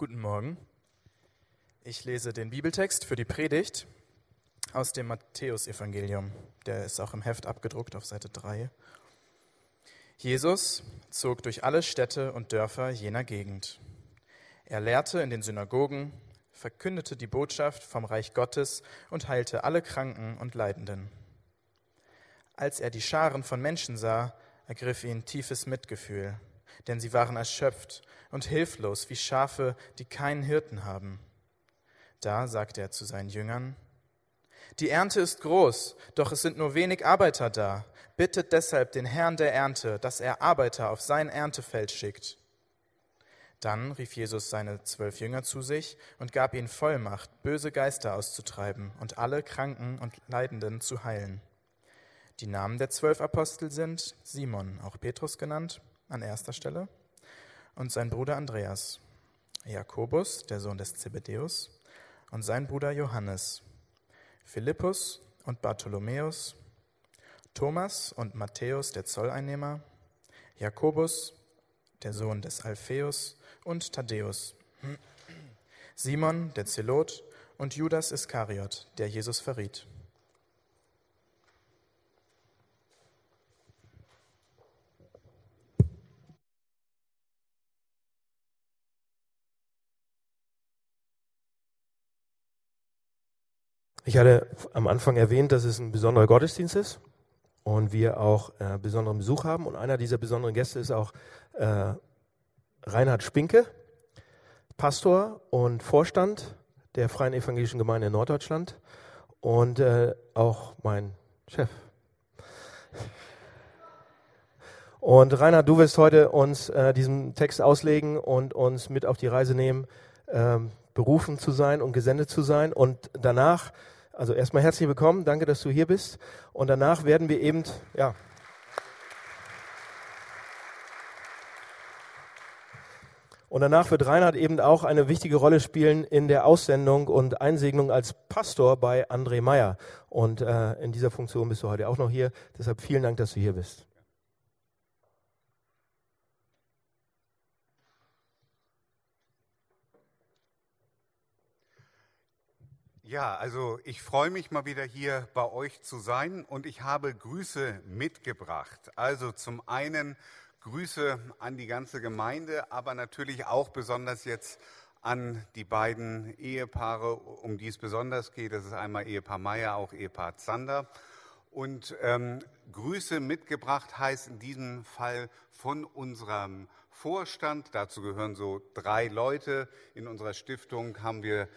Guten Morgen. Ich lese den Bibeltext für die Predigt aus dem Matthäusevangelium. Der ist auch im Heft abgedruckt auf Seite 3. Jesus zog durch alle Städte und Dörfer jener Gegend. Er lehrte in den Synagogen, verkündete die Botschaft vom Reich Gottes und heilte alle Kranken und Leidenden. Als er die Scharen von Menschen sah, ergriff ihn tiefes Mitgefühl, denn sie waren erschöpft und hilflos wie Schafe, die keinen Hirten haben. Da sagte er zu seinen Jüngern, die Ernte ist groß, doch es sind nur wenig Arbeiter da. Bittet deshalb den Herrn der Ernte, dass er Arbeiter auf sein Erntefeld schickt. Dann rief Jesus seine zwölf Jünger zu sich und gab ihnen Vollmacht, böse Geister auszutreiben und alle Kranken und Leidenden zu heilen. Die Namen der zwölf Apostel sind Simon, auch Petrus genannt, an erster Stelle, und sein Bruder Andreas, Jakobus, der Sohn des Zebedäus, und sein Bruder Johannes, Philippus und Bartholomäus, Thomas und Matthäus, der Zolleinnehmer, Jakobus, der Sohn des Alpheus, und Thaddäus, Simon, der Zelot, und Judas Iskariot, der Jesus verriet. Ich hatte am Anfang erwähnt, dass es ein besonderer Gottesdienst ist und wir auch äh, besonderen Besuch haben. Und einer dieser besonderen Gäste ist auch äh, Reinhard Spinke, Pastor und Vorstand der Freien Evangelischen Gemeinde in Norddeutschland und äh, auch mein Chef. Und Reinhard, du wirst heute uns äh, diesen Text auslegen und uns mit auf die Reise nehmen, ähm, berufen zu sein und gesendet zu sein. Und danach also erstmal herzlich willkommen, danke, dass du hier bist. Und danach werden wir eben, ja. Und danach wird Reinhard eben auch eine wichtige Rolle spielen in der Aussendung und Einsegnung als Pastor bei André Meyer. Und äh, in dieser Funktion bist du heute auch noch hier. Deshalb vielen Dank, dass du hier bist. Ja, also ich freue mich mal wieder hier bei euch zu sein und ich habe Grüße mitgebracht. Also zum einen Grüße an die ganze Gemeinde, aber natürlich auch besonders jetzt an die beiden Ehepaare, um die es besonders geht. Das ist einmal Ehepaar Meier, auch Ehepaar Zander. Und ähm, Grüße mitgebracht heißt in diesem Fall von unserem Vorstand. Dazu gehören so drei Leute. In unserer Stiftung haben wir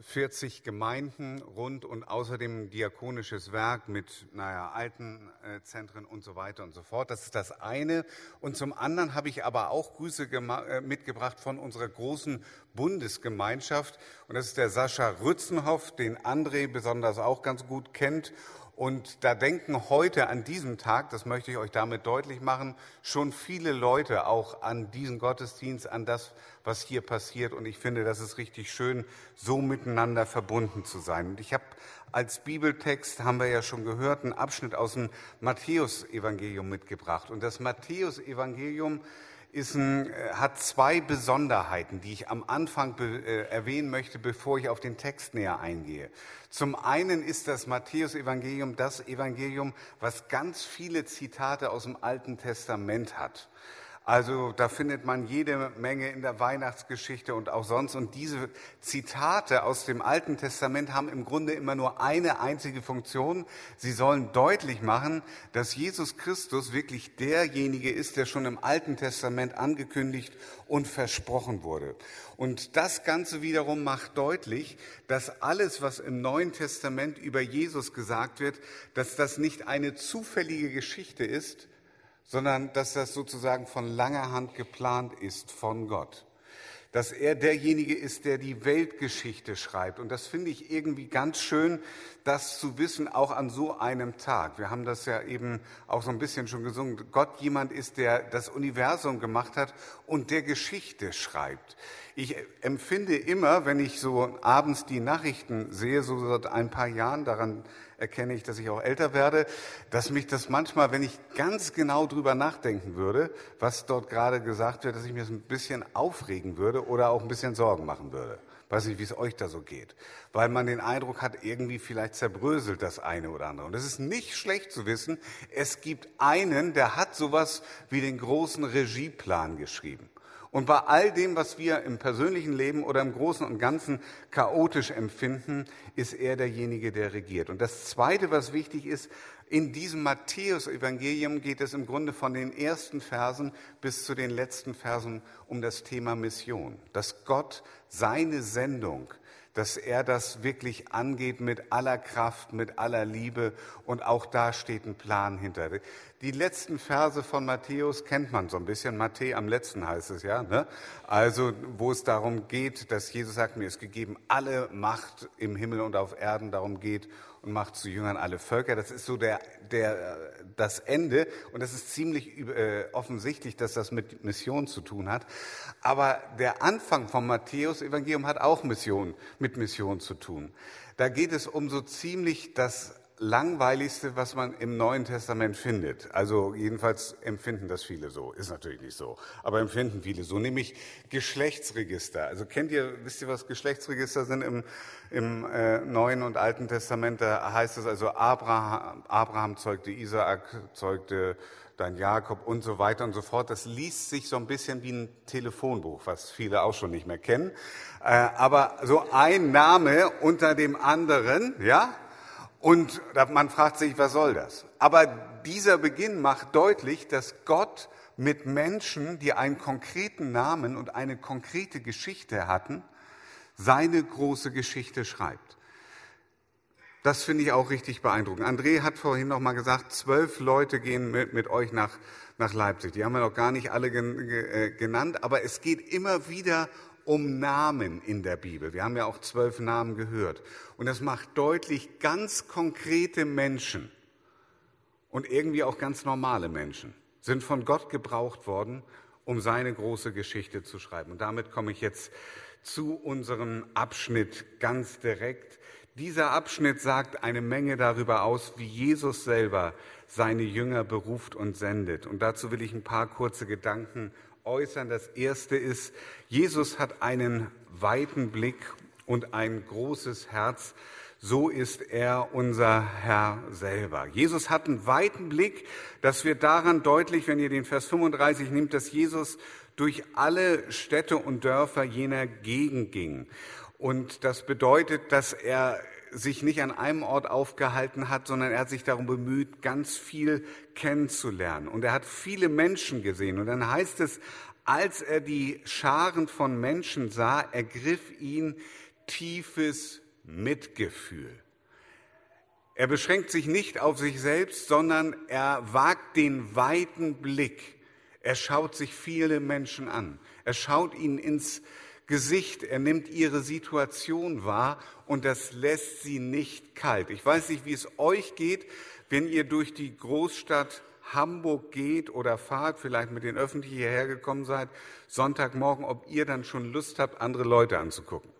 40 Gemeinden rund und außerdem diakonisches Werk mit naja, Altenzentren und so weiter und so fort. Das ist das eine. Und zum anderen habe ich aber auch Grüße äh, mitgebracht von unserer großen Bundesgemeinschaft. Und das ist der Sascha Rützenhoff, den André besonders auch ganz gut kennt und da denken heute an diesem Tag, das möchte ich euch damit deutlich machen, schon viele Leute auch an diesen Gottesdienst, an das, was hier passiert. Und ich finde, das ist richtig schön, so miteinander verbunden zu sein. Und ich habe als Bibeltext, haben wir ja schon gehört, einen Abschnitt aus dem Matthäusevangelium mitgebracht. Und das Matthäusevangelium ist ein, äh, hat zwei Besonderheiten, die ich am Anfang be, äh, erwähnen möchte, bevor ich auf den Text näher eingehe. Zum einen ist das Matthäus-Evangelium das Evangelium, was ganz viele Zitate aus dem Alten Testament hat. Also da findet man jede Menge in der Weihnachtsgeschichte und auch sonst. Und diese Zitate aus dem Alten Testament haben im Grunde immer nur eine einzige Funktion. Sie sollen deutlich machen, dass Jesus Christus wirklich derjenige ist, der schon im Alten Testament angekündigt und versprochen wurde. Und das Ganze wiederum macht deutlich, dass alles, was im Neuen Testament über Jesus gesagt wird, dass das nicht eine zufällige Geschichte ist, sondern dass das sozusagen von langer Hand geplant ist von Gott. Dass er derjenige ist, der die Weltgeschichte schreibt. Und das finde ich irgendwie ganz schön, das zu wissen, auch an so einem Tag. Wir haben das ja eben auch so ein bisschen schon gesungen. Gott jemand ist, der das Universum gemacht hat und der Geschichte schreibt. Ich empfinde immer, wenn ich so abends die Nachrichten sehe, so seit ein paar Jahren, daran erkenne ich, dass ich auch älter werde, dass mich das manchmal, wenn ich ganz genau drüber nachdenken würde, was dort gerade gesagt wird, dass ich mir das ein bisschen aufregen würde oder auch ein bisschen Sorgen machen würde. Weiß nicht, wie es euch da so geht. Weil man den Eindruck hat, irgendwie vielleicht zerbröselt das eine oder andere. Und es ist nicht schlecht zu wissen, es gibt einen, der hat sowas wie den großen Regieplan geschrieben. Und bei all dem, was wir im persönlichen Leben oder im Großen und Ganzen chaotisch empfinden, ist er derjenige, der regiert. Und das Zweite, was wichtig ist, in diesem Matthäus-Evangelium geht es im Grunde von den ersten Versen bis zu den letzten Versen um das Thema Mission. Dass Gott seine Sendung, dass er das wirklich angeht mit aller Kraft, mit aller Liebe und auch da steht ein Plan hinter. Die letzten Verse von Matthäus kennt man so ein bisschen. Matthä am letzten heißt es ja. Ne? Also wo es darum geht, dass Jesus sagt, mir ist gegeben alle Macht im Himmel und auf Erden, darum geht und macht zu Jüngern alle Völker. Das ist so der, der, das Ende und das ist ziemlich äh, offensichtlich, dass das mit Mission zu tun hat. Aber der Anfang vom Matthäus-Evangelium hat auch Mission, mit Mission zu tun. Da geht es um so ziemlich das langweiligste, was man im Neuen Testament findet. Also jedenfalls empfinden das viele so. Ist natürlich nicht so, aber empfinden viele so, nämlich Geschlechtsregister. Also kennt ihr, wisst ihr, was Geschlechtsregister sind im, im äh, Neuen und Alten Testament? Da heißt es also, Abraham, Abraham zeugte Isaak, zeugte dann Jakob und so weiter und so fort. Das liest sich so ein bisschen wie ein Telefonbuch, was viele auch schon nicht mehr kennen. Äh, aber so ein Name unter dem anderen, ja, und man fragt sich, was soll das? Aber dieser Beginn macht deutlich, dass Gott mit Menschen, die einen konkreten Namen und eine konkrete Geschichte hatten, seine große Geschichte schreibt. Das finde ich auch richtig beeindruckend. André hat vorhin noch mal gesagt, zwölf Leute gehen mit, mit euch nach, nach Leipzig. Die haben wir noch gar nicht alle äh, genannt, aber es geht immer wieder um Namen in der Bibel. Wir haben ja auch zwölf Namen gehört. Und das macht deutlich ganz konkrete Menschen und irgendwie auch ganz normale Menschen sind von Gott gebraucht worden, um seine große Geschichte zu schreiben. Und damit komme ich jetzt zu unserem Abschnitt ganz direkt. Dieser Abschnitt sagt eine Menge darüber aus, wie Jesus selber seine Jünger beruft und sendet. Und dazu will ich ein paar kurze Gedanken äußern. Das erste ist, Jesus hat einen weiten Blick und ein großes Herz. So ist er unser Herr selber. Jesus hat einen weiten Blick. Das wird daran deutlich, wenn ihr den Vers 35 nimmt, dass Jesus durch alle Städte und Dörfer jener Gegend ging. Und das bedeutet, dass er sich nicht an einem Ort aufgehalten hat, sondern er hat sich darum bemüht, ganz viel kennenzulernen. Und er hat viele Menschen gesehen. Und dann heißt es, als er die Scharen von Menschen sah, ergriff ihn tiefes Mitgefühl. Er beschränkt sich nicht auf sich selbst, sondern er wagt den weiten Blick. Er schaut sich viele Menschen an. Er schaut ihnen ins Gesicht, er nimmt ihre Situation wahr und das lässt sie nicht kalt. Ich weiß nicht, wie es euch geht, wenn ihr durch die Großstadt Hamburg geht oder fahrt, vielleicht mit den Öffentlichen hierher gekommen seid, Sonntagmorgen, ob ihr dann schon Lust habt, andere Leute anzugucken.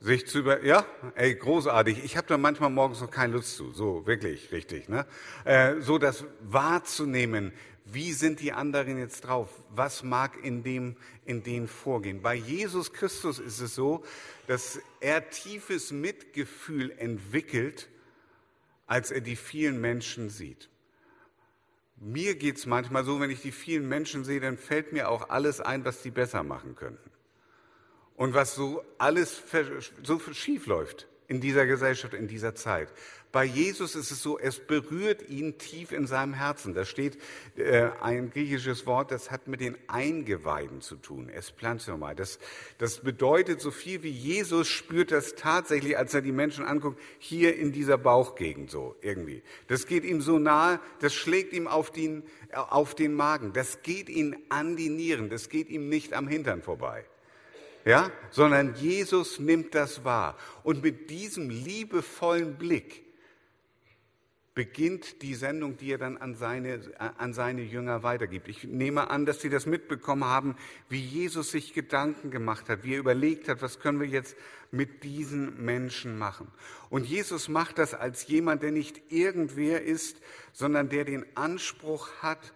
Sich zu über, ja, ey, großartig. Ich habe da manchmal morgens noch keine Lust zu, so wirklich richtig, ne? Äh, so das wahrzunehmen, wie sind die anderen jetzt drauf? Was mag in dem, in denen vorgehen? Bei Jesus Christus ist es so, dass er tiefes Mitgefühl entwickelt, als er die vielen Menschen sieht. Mir geht's manchmal so, wenn ich die vielen Menschen sehe, dann fällt mir auch alles ein, was die besser machen könnten. Und was so alles so schief läuft in dieser Gesellschaft, in dieser Zeit. Bei Jesus ist es so, es berührt ihn tief in seinem Herzen. Da steht äh, ein griechisches Wort, das hat mit den Eingeweiden zu tun. Es nochmal. Das, das bedeutet so viel wie Jesus spürt das tatsächlich, als er die Menschen anguckt, hier in dieser Bauchgegend so irgendwie. Das geht ihm so nahe, das schlägt ihm auf den, auf den Magen. Das geht ihm an die Nieren. Das geht ihm nicht am Hintern vorbei ja, sondern Jesus nimmt das wahr. Und mit diesem liebevollen Blick beginnt die Sendung, die er dann an seine, an seine Jünger weitergibt. Ich nehme an, dass Sie das mitbekommen haben, wie Jesus sich Gedanken gemacht hat, wie er überlegt hat, was können wir jetzt mit diesen Menschen machen. Und Jesus macht das als jemand, der nicht irgendwer ist, sondern der den Anspruch hat,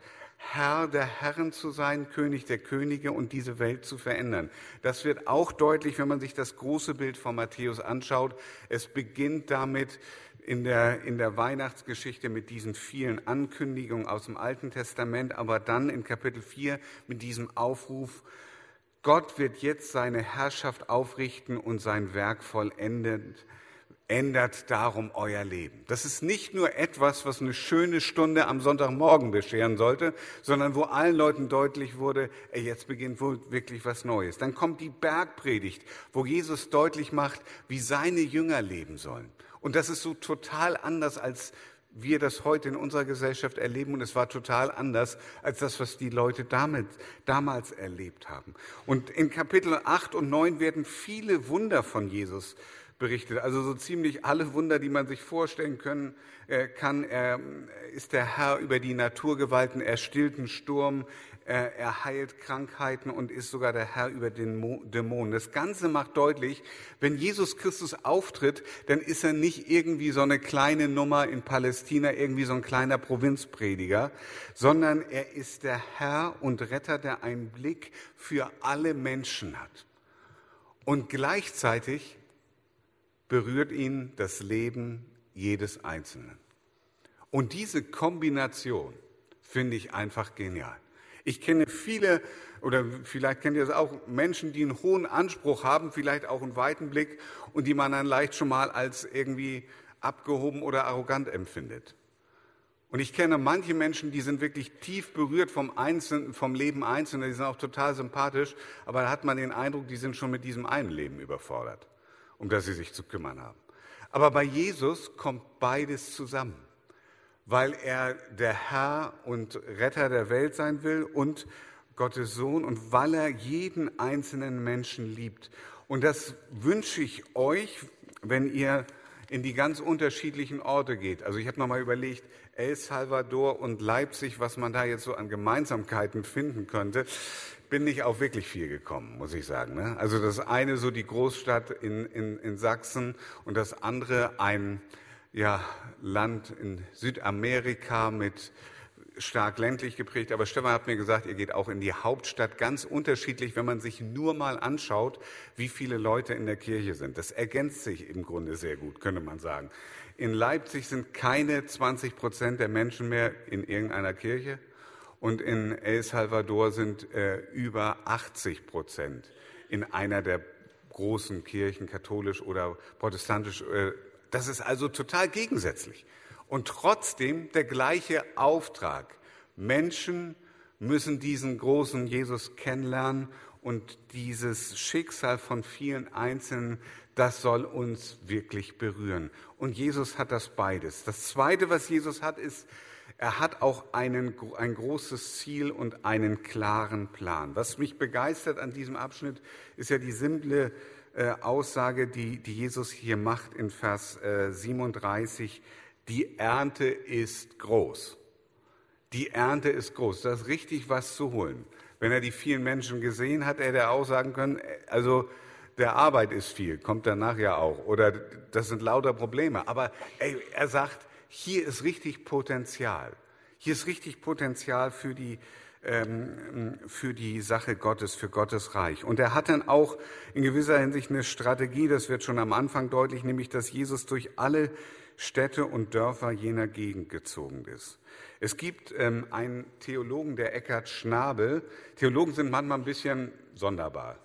Herr der Herren zu sein, König der Könige und diese Welt zu verändern. Das wird auch deutlich, wenn man sich das große Bild von Matthäus anschaut. Es beginnt damit, in der, in der Weihnachtsgeschichte mit diesen vielen Ankündigungen aus dem Alten Testament, aber dann in Kapitel 4 mit diesem Aufruf, Gott wird jetzt seine Herrschaft aufrichten und sein Werk vollendet, ändert darum euer Leben. Das ist nicht nur etwas, was eine schöne Stunde am Sonntagmorgen bescheren sollte, sondern wo allen Leuten deutlich wurde, ey, jetzt beginnt wohl wirklich was Neues. Dann kommt die Bergpredigt, wo Jesus deutlich macht, wie seine Jünger leben sollen. Und das ist so total anders, als wir das heute in unserer Gesellschaft erleben. Und es war total anders als das, was die Leute damit, damals erlebt haben. Und in Kapitel 8 und 9 werden viele Wunder von Jesus berichtet. Also so ziemlich alle Wunder, die man sich vorstellen können, äh, kann. Er ist der Herr über die Naturgewalten, er stillt einen Sturm, er heilt Krankheiten und ist sogar der Herr über den Dämonen. Das Ganze macht deutlich, wenn Jesus Christus auftritt, dann ist er nicht irgendwie so eine kleine Nummer in Palästina, irgendwie so ein kleiner Provinzprediger, sondern er ist der Herr und Retter, der einen Blick für alle Menschen hat. Und gleichzeitig berührt ihn das Leben jedes Einzelnen. Und diese Kombination finde ich einfach genial. Ich kenne viele, oder vielleicht kennt ihr es auch, Menschen, die einen hohen Anspruch haben, vielleicht auch einen weiten Blick und die man dann leicht schon mal als irgendwie abgehoben oder arrogant empfindet. Und ich kenne manche Menschen, die sind wirklich tief berührt vom, Einzelnen, vom Leben Einzelner, die sind auch total sympathisch, aber da hat man den Eindruck, die sind schon mit diesem einen Leben überfordert, um das sie sich zu kümmern haben. Aber bei Jesus kommt beides zusammen weil er der Herr und Retter der Welt sein will und Gottes Sohn und weil er jeden einzelnen Menschen liebt. Und das wünsche ich euch, wenn ihr in die ganz unterschiedlichen Orte geht. Also ich habe nochmal überlegt, El Salvador und Leipzig, was man da jetzt so an Gemeinsamkeiten finden könnte, bin nicht auf wirklich viel gekommen, muss ich sagen. Ne? Also das eine so die Großstadt in, in, in Sachsen und das andere ein ja, Land in Südamerika mit stark ländlich geprägt. Aber Stefan hat mir gesagt, ihr geht auch in die Hauptstadt ganz unterschiedlich, wenn man sich nur mal anschaut, wie viele Leute in der Kirche sind. Das ergänzt sich im Grunde sehr gut, könnte man sagen. In Leipzig sind keine 20 Prozent der Menschen mehr in irgendeiner Kirche und in El Salvador sind äh, über 80 Prozent in einer der großen Kirchen, katholisch oder protestantisch äh, das ist also total gegensätzlich. Und trotzdem der gleiche Auftrag. Menschen müssen diesen großen Jesus kennenlernen und dieses Schicksal von vielen Einzelnen, das soll uns wirklich berühren. Und Jesus hat das beides. Das Zweite, was Jesus hat, ist, er hat auch einen, ein großes Ziel und einen klaren Plan. Was mich begeistert an diesem Abschnitt, ist ja die simple äh, Aussage, die, die Jesus hier macht in Vers äh, 37, die Ernte ist groß. Die Ernte ist groß. Da ist richtig was zu holen. Wenn er die vielen Menschen gesehen hat, hätte er auch sagen können, also der Arbeit ist viel, kommt danach ja auch. Oder das sind lauter Probleme. Aber ey, er sagt, hier ist richtig Potenzial. Hier ist richtig Potenzial für die, ähm, für die Sache Gottes, für Gottes Reich. Und er hat dann auch in gewisser Hinsicht eine Strategie, das wird schon am Anfang deutlich, nämlich dass Jesus durch alle Städte und Dörfer jener Gegend gezogen ist. Es gibt ähm, einen Theologen, der Eckhard Schnabel. Theologen sind manchmal ein bisschen sonderbar.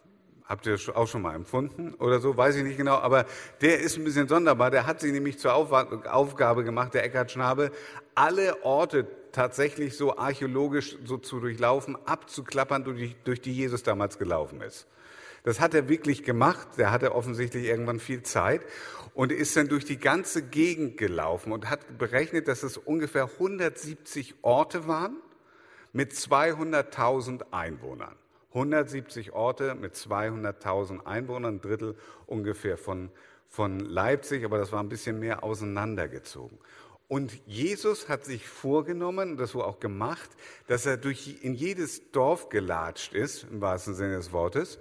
Habt ihr das auch schon mal empfunden oder so? Weiß ich nicht genau. Aber der ist ein bisschen sonderbar. Der hat sich nämlich zur Aufgabe gemacht, der Eckhard Schnabel, alle Orte tatsächlich so archäologisch so zu durchlaufen, abzuklappern, durch, durch die Jesus damals gelaufen ist. Das hat er wirklich gemacht. Der hatte offensichtlich irgendwann viel Zeit und ist dann durch die ganze Gegend gelaufen und hat berechnet, dass es ungefähr 170 Orte waren mit 200.000 Einwohnern. 170 Orte mit 200.000 Einwohnern, ein Drittel ungefähr von, von Leipzig, aber das war ein bisschen mehr auseinandergezogen. Und Jesus hat sich vorgenommen, das wurde auch gemacht, dass er durch, in jedes Dorf gelatscht ist, im wahrsten Sinne des Wortes,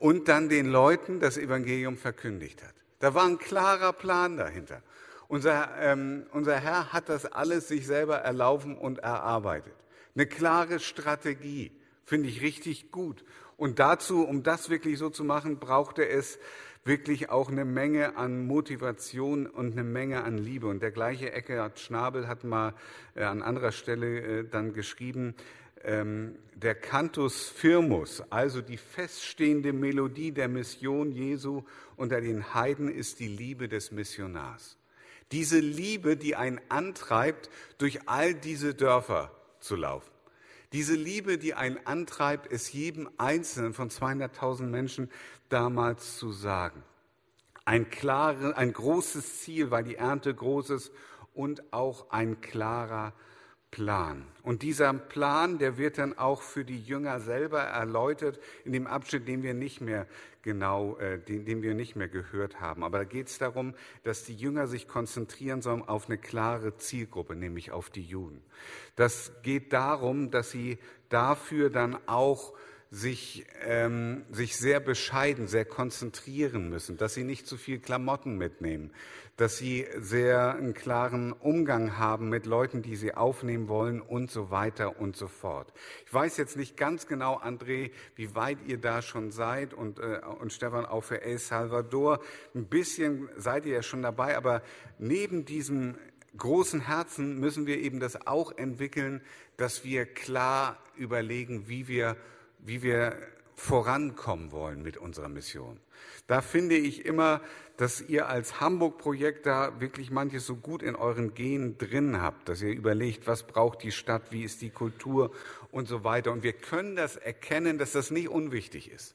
und dann den Leuten das Evangelium verkündigt hat. Da war ein klarer Plan dahinter. Unser, ähm, unser Herr hat das alles sich selber erlaufen und erarbeitet. Eine klare Strategie, finde ich richtig gut. Und dazu, um das wirklich so zu machen, brauchte es wirklich auch eine Menge an Motivation und eine Menge an Liebe. Und der gleiche Eckhard Schnabel hat mal äh, an anderer Stelle äh, dann geschrieben, ähm, der Cantus Firmus, also die feststehende Melodie der Mission Jesu unter den Heiden, ist die Liebe des Missionars. Diese Liebe, die einen antreibt, durch all diese Dörfer zu laufen. Diese Liebe, die einen antreibt, es jedem Einzelnen von 200.000 Menschen damals zu sagen. Ein, klare, ein großes Ziel, weil die Ernte groß ist und auch ein klarer Plan. Und dieser Plan, der wird dann auch für die Jünger selber erläutert in dem Abschnitt, den wir nicht mehr genau, äh, den, den wir nicht mehr gehört haben. Aber da geht es darum, dass die Jünger sich konzentrieren sollen auf eine klare Zielgruppe, nämlich auf die Juden. Das geht darum, dass sie dafür dann auch sich, ähm, sich sehr bescheiden, sehr konzentrieren müssen, dass sie nicht zu viel Klamotten mitnehmen, dass sie sehr einen klaren Umgang haben mit Leuten, die sie aufnehmen wollen und so weiter und so fort. Ich weiß jetzt nicht ganz genau, André, wie weit ihr da schon seid und, äh, und Stefan auch für El Salvador. Ein bisschen seid ihr ja schon dabei, aber neben diesem großen Herzen müssen wir eben das auch entwickeln, dass wir klar überlegen, wie wir wie wir vorankommen wollen mit unserer Mission. Da finde ich immer, dass ihr als Hamburg-Projekt da wirklich manches so gut in euren Genen drin habt, dass ihr überlegt, was braucht die Stadt, wie ist die Kultur und so weiter. Und wir können das erkennen, dass das nicht unwichtig ist,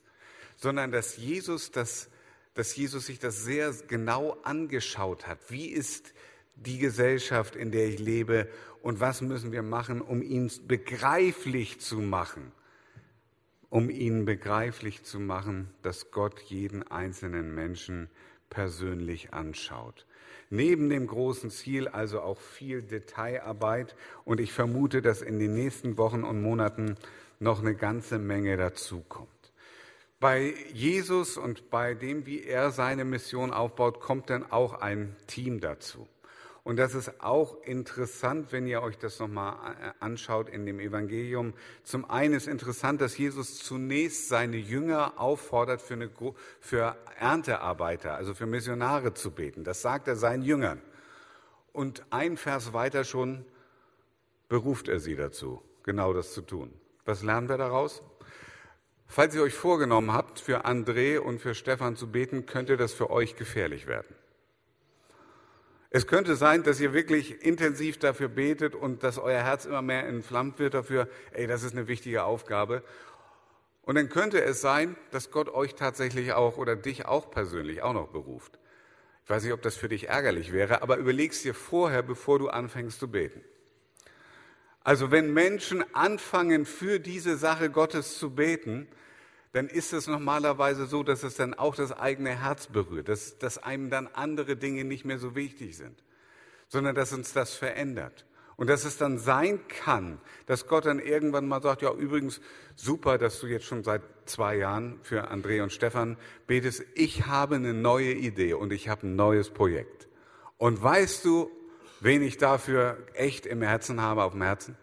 sondern dass Jesus, das, dass Jesus sich das sehr genau angeschaut hat. Wie ist die Gesellschaft, in der ich lebe und was müssen wir machen, um ihn begreiflich zu machen? Um ihnen begreiflich zu machen, dass Gott jeden einzelnen Menschen persönlich anschaut. Neben dem großen Ziel also auch viel Detailarbeit und ich vermute, dass in den nächsten Wochen und Monaten noch eine ganze Menge dazukommt. Bei Jesus und bei dem, wie er seine Mission aufbaut, kommt dann auch ein Team dazu. Und das ist auch interessant, wenn ihr euch das nochmal äh, anschaut in dem Evangelium. Zum einen ist interessant, dass Jesus zunächst seine Jünger auffordert, für, eine, für Erntearbeiter, also für Missionare zu beten. Das sagt er seinen Jüngern. Und ein Vers weiter schon beruft er sie dazu, genau das zu tun. Was lernen wir daraus? Falls ihr euch vorgenommen habt, für André und für Stefan zu beten, könnte das für euch gefährlich werden. Es könnte sein, dass ihr wirklich intensiv dafür betet und dass euer Herz immer mehr entflammt wird dafür, ey, das ist eine wichtige Aufgabe. Und dann könnte es sein, dass Gott euch tatsächlich auch oder dich auch persönlich auch noch beruft. Ich weiß nicht, ob das für dich ärgerlich wäre, aber überlegst dir vorher, bevor du anfängst zu beten. Also wenn Menschen anfangen, für diese Sache Gottes zu beten, dann ist es normalerweise so, dass es dann auch das eigene Herz berührt, dass, dass einem dann andere Dinge nicht mehr so wichtig sind, sondern dass uns das verändert. Und dass es dann sein kann, dass Gott dann irgendwann mal sagt, ja übrigens, super, dass du jetzt schon seit zwei Jahren für André und Stefan betest. Ich habe eine neue Idee und ich habe ein neues Projekt. Und weißt du, wen ich dafür echt im Herzen habe, auf dem Herzen?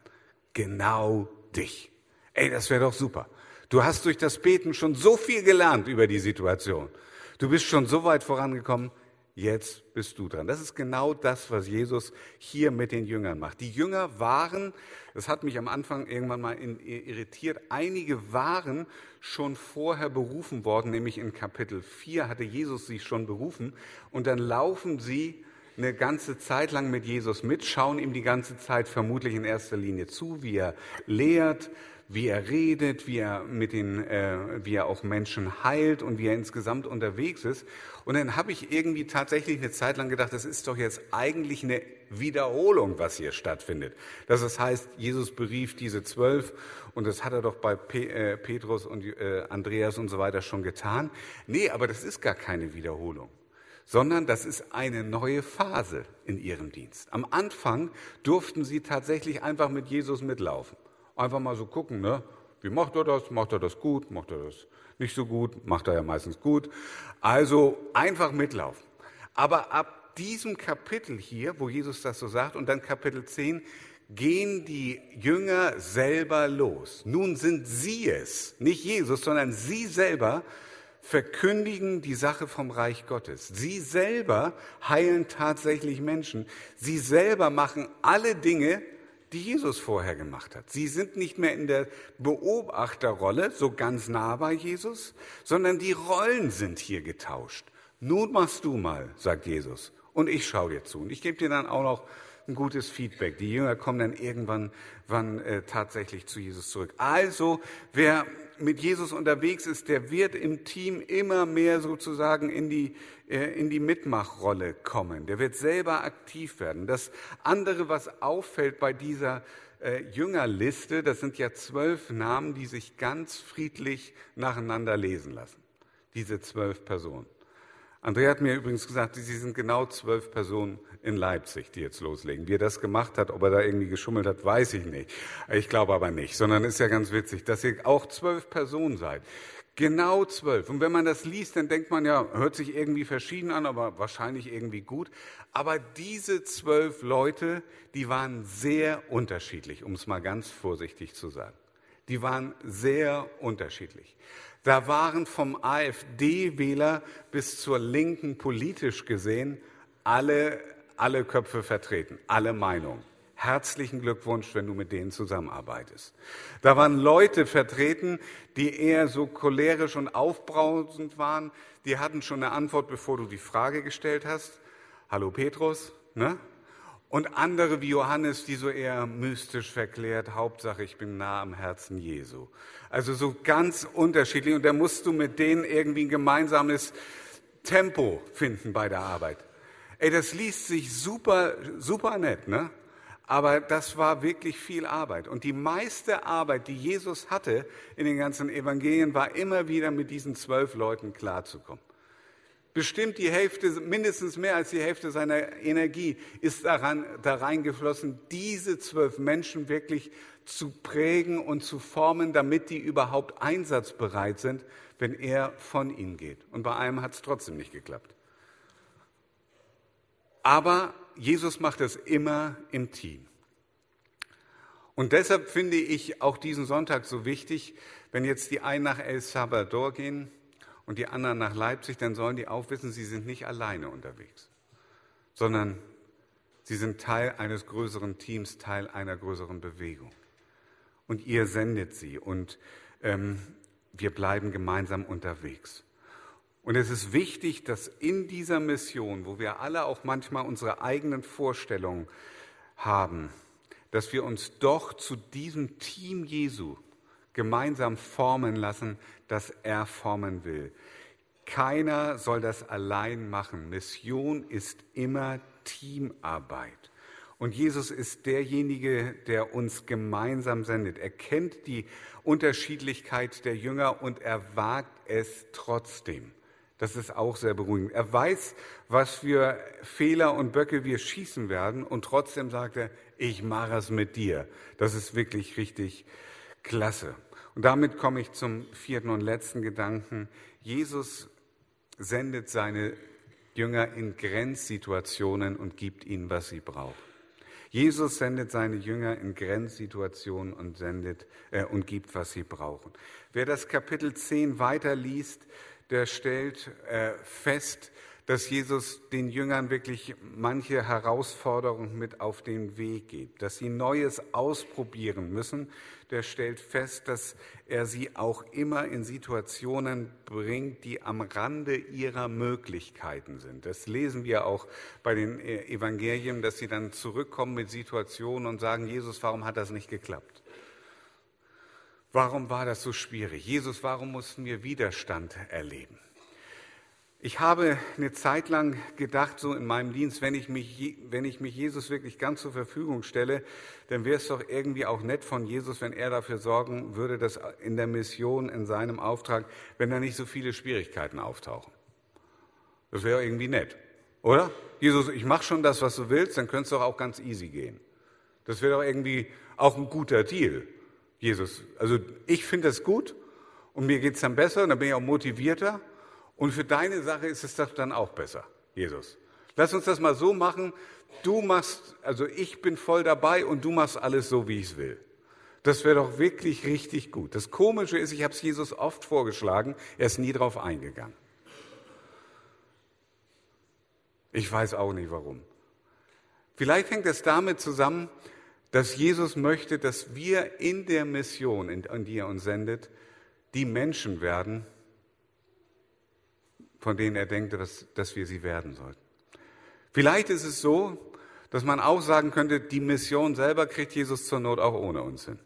Genau dich. Ey, das wäre doch super. Du hast durch das Beten schon so viel gelernt über die Situation. Du bist schon so weit vorangekommen. Jetzt bist du dran. Das ist genau das, was Jesus hier mit den Jüngern macht. Die Jünger waren, das hat mich am Anfang irgendwann mal irritiert, einige waren schon vorher berufen worden, nämlich in Kapitel 4 hatte Jesus sie schon berufen und dann laufen sie eine ganze Zeit lang mit Jesus mit, schauen ihm die ganze Zeit vermutlich in erster Linie zu, wie er lehrt, wie er redet, wie er mit den, äh, wie er auch Menschen heilt und wie er insgesamt unterwegs ist. Und dann habe ich irgendwie tatsächlich eine Zeit lang gedacht, das ist doch jetzt eigentlich eine Wiederholung, was hier stattfindet. Das heißt, Jesus berief diese zwölf und das hat er doch bei Pe äh, Petrus und äh, Andreas und so weiter schon getan. Nee, aber das ist gar keine Wiederholung sondern das ist eine neue Phase in ihrem Dienst. Am Anfang durften sie tatsächlich einfach mit Jesus mitlaufen. Einfach mal so gucken, ne? Wie macht er das? Macht er das gut? Macht er das nicht so gut? Macht er ja meistens gut. Also einfach mitlaufen. Aber ab diesem Kapitel hier, wo Jesus das so sagt, und dann Kapitel 10, gehen die Jünger selber los. Nun sind sie es, nicht Jesus, sondern sie selber verkündigen die Sache vom Reich Gottes. Sie selber heilen tatsächlich Menschen. Sie selber machen alle Dinge, die Jesus vorher gemacht hat. Sie sind nicht mehr in der Beobachterrolle, so ganz nah bei Jesus, sondern die Rollen sind hier getauscht. Nun machst du mal, sagt Jesus, und ich schaue dir zu. Und ich gebe dir dann auch noch ein gutes Feedback. Die Jünger kommen dann irgendwann wann, äh, tatsächlich zu Jesus zurück. Also, wer mit Jesus unterwegs ist, der wird im Team immer mehr sozusagen in die, äh, in die Mitmachrolle kommen. Der wird selber aktiv werden. Das andere, was auffällt bei dieser äh, Jüngerliste, das sind ja zwölf Namen, die sich ganz friedlich nacheinander lesen lassen. Diese zwölf Personen. Andrea hat mir übrigens gesagt, sie sind genau zwölf Personen in Leipzig, die jetzt loslegen. Wie er das gemacht hat, ob er da irgendwie geschummelt hat, weiß ich nicht. Ich glaube aber nicht, sondern ist ja ganz witzig, dass ihr auch zwölf Personen seid. Genau zwölf. Und wenn man das liest, dann denkt man ja, hört sich irgendwie verschieden an, aber wahrscheinlich irgendwie gut. Aber diese zwölf Leute, die waren sehr unterschiedlich, um es mal ganz vorsichtig zu sagen. Die waren sehr unterschiedlich. Da waren vom AfD-Wähler bis zur Linken politisch gesehen alle, alle Köpfe vertreten, alle Meinungen. Herzlichen Glückwunsch, wenn du mit denen zusammenarbeitest. Da waren Leute vertreten, die eher so cholerisch und aufbrausend waren. Die hatten schon eine Antwort, bevor du die Frage gestellt hast. Hallo Petrus, ne? Und andere wie Johannes, die so eher mystisch verklärt, Hauptsache ich bin nah am Herzen Jesu. Also so ganz unterschiedlich. Und da musst du mit denen irgendwie ein gemeinsames Tempo finden bei der Arbeit. Ey, das liest sich super, super nett, ne? Aber das war wirklich viel Arbeit. Und die meiste Arbeit, die Jesus hatte in den ganzen Evangelien, war immer wieder mit diesen zwölf Leuten klarzukommen. Bestimmt die Hälfte, mindestens mehr als die Hälfte seiner Energie ist daran, da reingeflossen, diese zwölf Menschen wirklich zu prägen und zu formen, damit die überhaupt einsatzbereit sind, wenn er von ihnen geht. Und bei einem hat es trotzdem nicht geklappt. Aber Jesus macht es immer im Team. Und deshalb finde ich auch diesen Sonntag so wichtig, wenn jetzt die einen nach El Salvador gehen und die anderen nach Leipzig, dann sollen die auch wissen, sie sind nicht alleine unterwegs, sondern sie sind Teil eines größeren Teams, Teil einer größeren Bewegung. Und ihr sendet sie und ähm, wir bleiben gemeinsam unterwegs. Und es ist wichtig, dass in dieser Mission, wo wir alle auch manchmal unsere eigenen Vorstellungen haben, dass wir uns doch zu diesem Team Jesu gemeinsam formen lassen, das er formen will. Keiner soll das allein machen. Mission ist immer Teamarbeit. Und Jesus ist derjenige, der uns gemeinsam sendet. Er kennt die Unterschiedlichkeit der Jünger und er wagt es trotzdem. Das ist auch sehr beruhigend. Er weiß, was für Fehler und Böcke wir schießen werden und trotzdem sagt er, ich mache es mit dir. Das ist wirklich richtig klasse. Und damit komme ich zum vierten und letzten Gedanken. Jesus sendet seine Jünger in Grenzsituationen und gibt ihnen, was sie brauchen. Jesus sendet seine Jünger in Grenzsituationen und sendet äh, und gibt, was sie brauchen. Wer das Kapitel 10 weiterliest, der stellt äh, fest, dass Jesus den Jüngern wirklich manche Herausforderungen mit auf den Weg gibt, dass sie Neues ausprobieren müssen. Der stellt fest, dass er sie auch immer in Situationen bringt, die am Rande ihrer Möglichkeiten sind. Das lesen wir auch bei den Evangelien, dass sie dann zurückkommen mit Situationen und sagen, Jesus, warum hat das nicht geklappt? Warum war das so schwierig? Jesus, warum mussten wir Widerstand erleben? Ich habe eine Zeit lang gedacht, so in meinem Dienst, wenn ich mich, wenn ich mich Jesus wirklich ganz zur Verfügung stelle, dann wäre es doch irgendwie auch nett von Jesus, wenn er dafür sorgen würde, dass in der Mission, in seinem Auftrag, wenn da nicht so viele Schwierigkeiten auftauchen. Das wäre irgendwie nett, oder? Jesus, ich mache schon das, was du willst, dann könnte es doch auch ganz easy gehen. Das wäre doch irgendwie auch ein guter Deal, Jesus. Also ich finde das gut und mir geht es dann besser und dann bin ich auch motivierter und für deine Sache ist es doch dann auch besser, Jesus. Lass uns das mal so machen, du machst, also ich bin voll dabei und du machst alles so, wie ich es will. Das wäre doch wirklich richtig gut. Das Komische ist, ich habe es Jesus oft vorgeschlagen, er ist nie drauf eingegangen. Ich weiß auch nicht warum. Vielleicht hängt es damit zusammen, dass Jesus möchte, dass wir in der Mission, in die er uns sendet, die Menschen werden, von denen er denkt, dass, dass wir sie werden sollten. Vielleicht ist es so, dass man auch sagen könnte, die Mission selber kriegt Jesus zur Not auch ohne uns hin.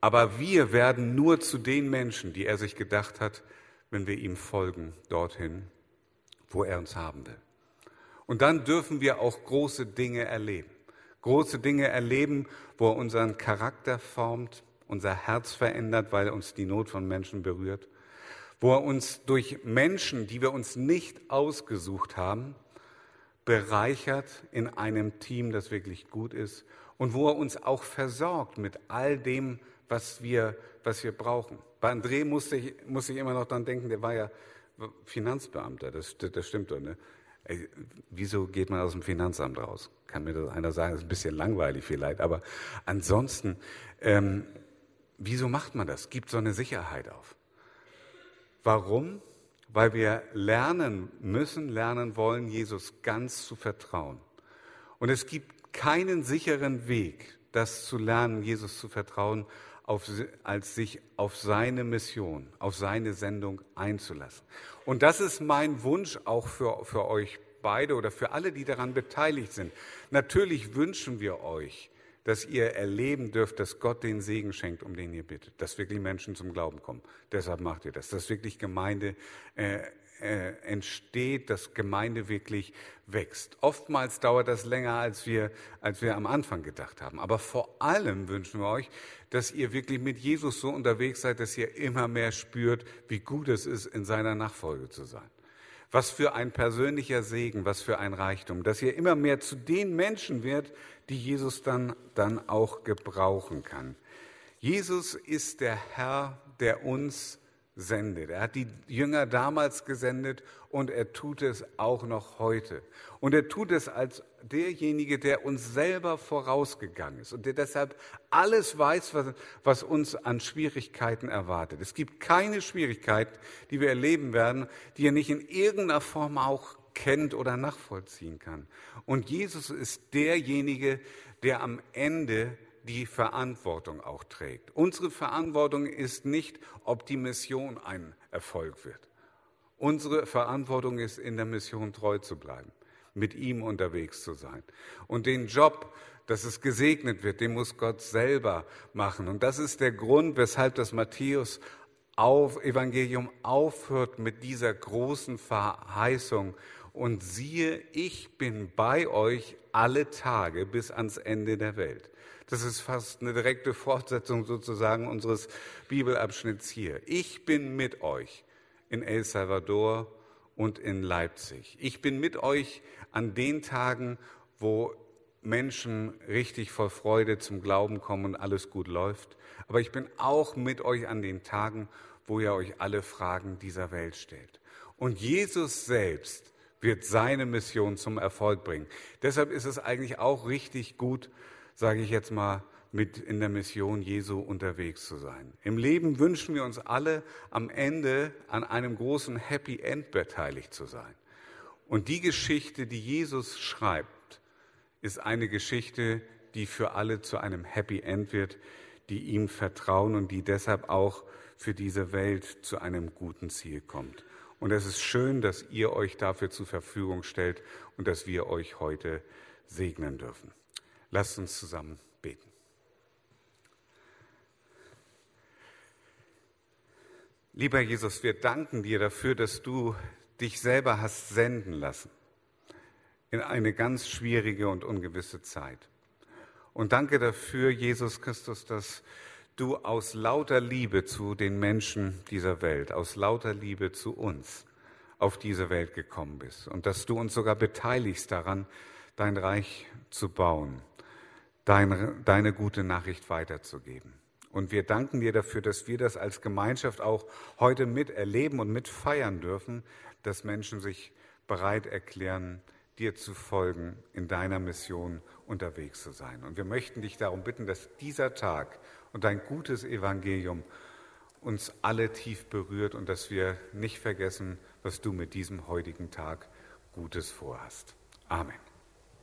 Aber wir werden nur zu den Menschen, die er sich gedacht hat, wenn wir ihm folgen, dorthin, wo er uns haben will. Und dann dürfen wir auch große Dinge erleben. Große Dinge erleben, wo er unseren Charakter formt, unser Herz verändert, weil uns die Not von Menschen berührt. Wo er uns durch Menschen, die wir uns nicht ausgesucht haben, bereichert in einem Team, das wirklich gut ist. Und wo er uns auch versorgt mit all dem, was wir, was wir brauchen. Bei André musste ich, musste ich immer noch dran denken, der war ja Finanzbeamter, das, das stimmt doch, ne? Ey, wieso geht man aus dem Finanzamt raus? Kann mir das einer sagen, das ist ein bisschen langweilig vielleicht, aber ansonsten, ähm, wieso macht man das? Gibt so eine Sicherheit auf. Warum? Weil wir lernen müssen, lernen wollen, Jesus ganz zu vertrauen. Und es gibt keinen sicheren Weg, das zu lernen, Jesus zu vertrauen, auf, als sich auf seine Mission, auf seine Sendung einzulassen. Und das ist mein Wunsch auch für, für euch beide oder für alle, die daran beteiligt sind. Natürlich wünschen wir euch, dass ihr erleben dürft, dass Gott den Segen schenkt, um den ihr bittet, dass wirklich Menschen zum Glauben kommen. Deshalb macht ihr das, dass wirklich Gemeinde äh, äh, entsteht, dass Gemeinde wirklich wächst. Oftmals dauert das länger, als wir, als wir am Anfang gedacht haben. Aber vor allem wünschen wir euch, dass ihr wirklich mit Jesus so unterwegs seid, dass ihr immer mehr spürt, wie gut es ist, in seiner Nachfolge zu sein. Was für ein persönlicher Segen, was für ein Reichtum, dass ihr immer mehr zu den Menschen werdet, die Jesus dann, dann auch gebrauchen kann. Jesus ist der Herr, der uns sendet. Er hat die Jünger damals gesendet und er tut es auch noch heute. Und er tut es als derjenige, der uns selber vorausgegangen ist und der deshalb alles weiß, was, was uns an Schwierigkeiten erwartet. Es gibt keine Schwierigkeit, die wir erleben werden, die er nicht in irgendeiner Form auch kennt oder nachvollziehen kann. Und Jesus ist derjenige, der am Ende die Verantwortung auch trägt. Unsere Verantwortung ist nicht, ob die Mission ein Erfolg wird. Unsere Verantwortung ist, in der Mission treu zu bleiben, mit ihm unterwegs zu sein. Und den Job, dass es gesegnet wird, den muss Gott selber machen. Und das ist der Grund, weshalb das Matthäus auf Evangelium aufhört mit dieser großen Verheißung. Und siehe, ich bin bei euch alle Tage bis ans Ende der Welt. Das ist fast eine direkte Fortsetzung sozusagen unseres Bibelabschnitts hier. Ich bin mit euch in El Salvador und in Leipzig. Ich bin mit euch an den Tagen, wo Menschen richtig voll Freude zum Glauben kommen und alles gut läuft. Aber ich bin auch mit euch an den Tagen, wo ihr euch alle Fragen dieser Welt stellt. Und Jesus selbst wird seine Mission zum Erfolg bringen. Deshalb ist es eigentlich auch richtig gut, sage ich jetzt mal, mit in der Mission Jesu unterwegs zu sein. Im Leben wünschen wir uns alle am Ende an einem großen Happy End beteiligt zu sein. Und die Geschichte, die Jesus schreibt, ist eine Geschichte, die für alle zu einem Happy End wird, die ihm vertrauen und die deshalb auch für diese Welt zu einem guten Ziel kommt. Und es ist schön, dass ihr euch dafür zur Verfügung stellt und dass wir euch heute segnen dürfen. Lasst uns zusammen beten. Lieber Jesus, wir danken dir dafür, dass du dich selber hast senden lassen in eine ganz schwierige und ungewisse Zeit. Und danke dafür, Jesus Christus, dass du aus lauter Liebe zu den Menschen dieser Welt, aus lauter Liebe zu uns auf diese Welt gekommen bist und dass du uns sogar beteiligst daran, dein Reich zu bauen, deine, deine gute Nachricht weiterzugeben. Und wir danken dir dafür, dass wir das als Gemeinschaft auch heute miterleben und mitfeiern dürfen, dass Menschen sich bereit erklären, dir zu folgen, in deiner Mission unterwegs zu sein. Und wir möchten dich darum bitten, dass dieser Tag und dein gutes Evangelium uns alle tief berührt und dass wir nicht vergessen, was du mit diesem heutigen Tag Gutes vorhast. Amen.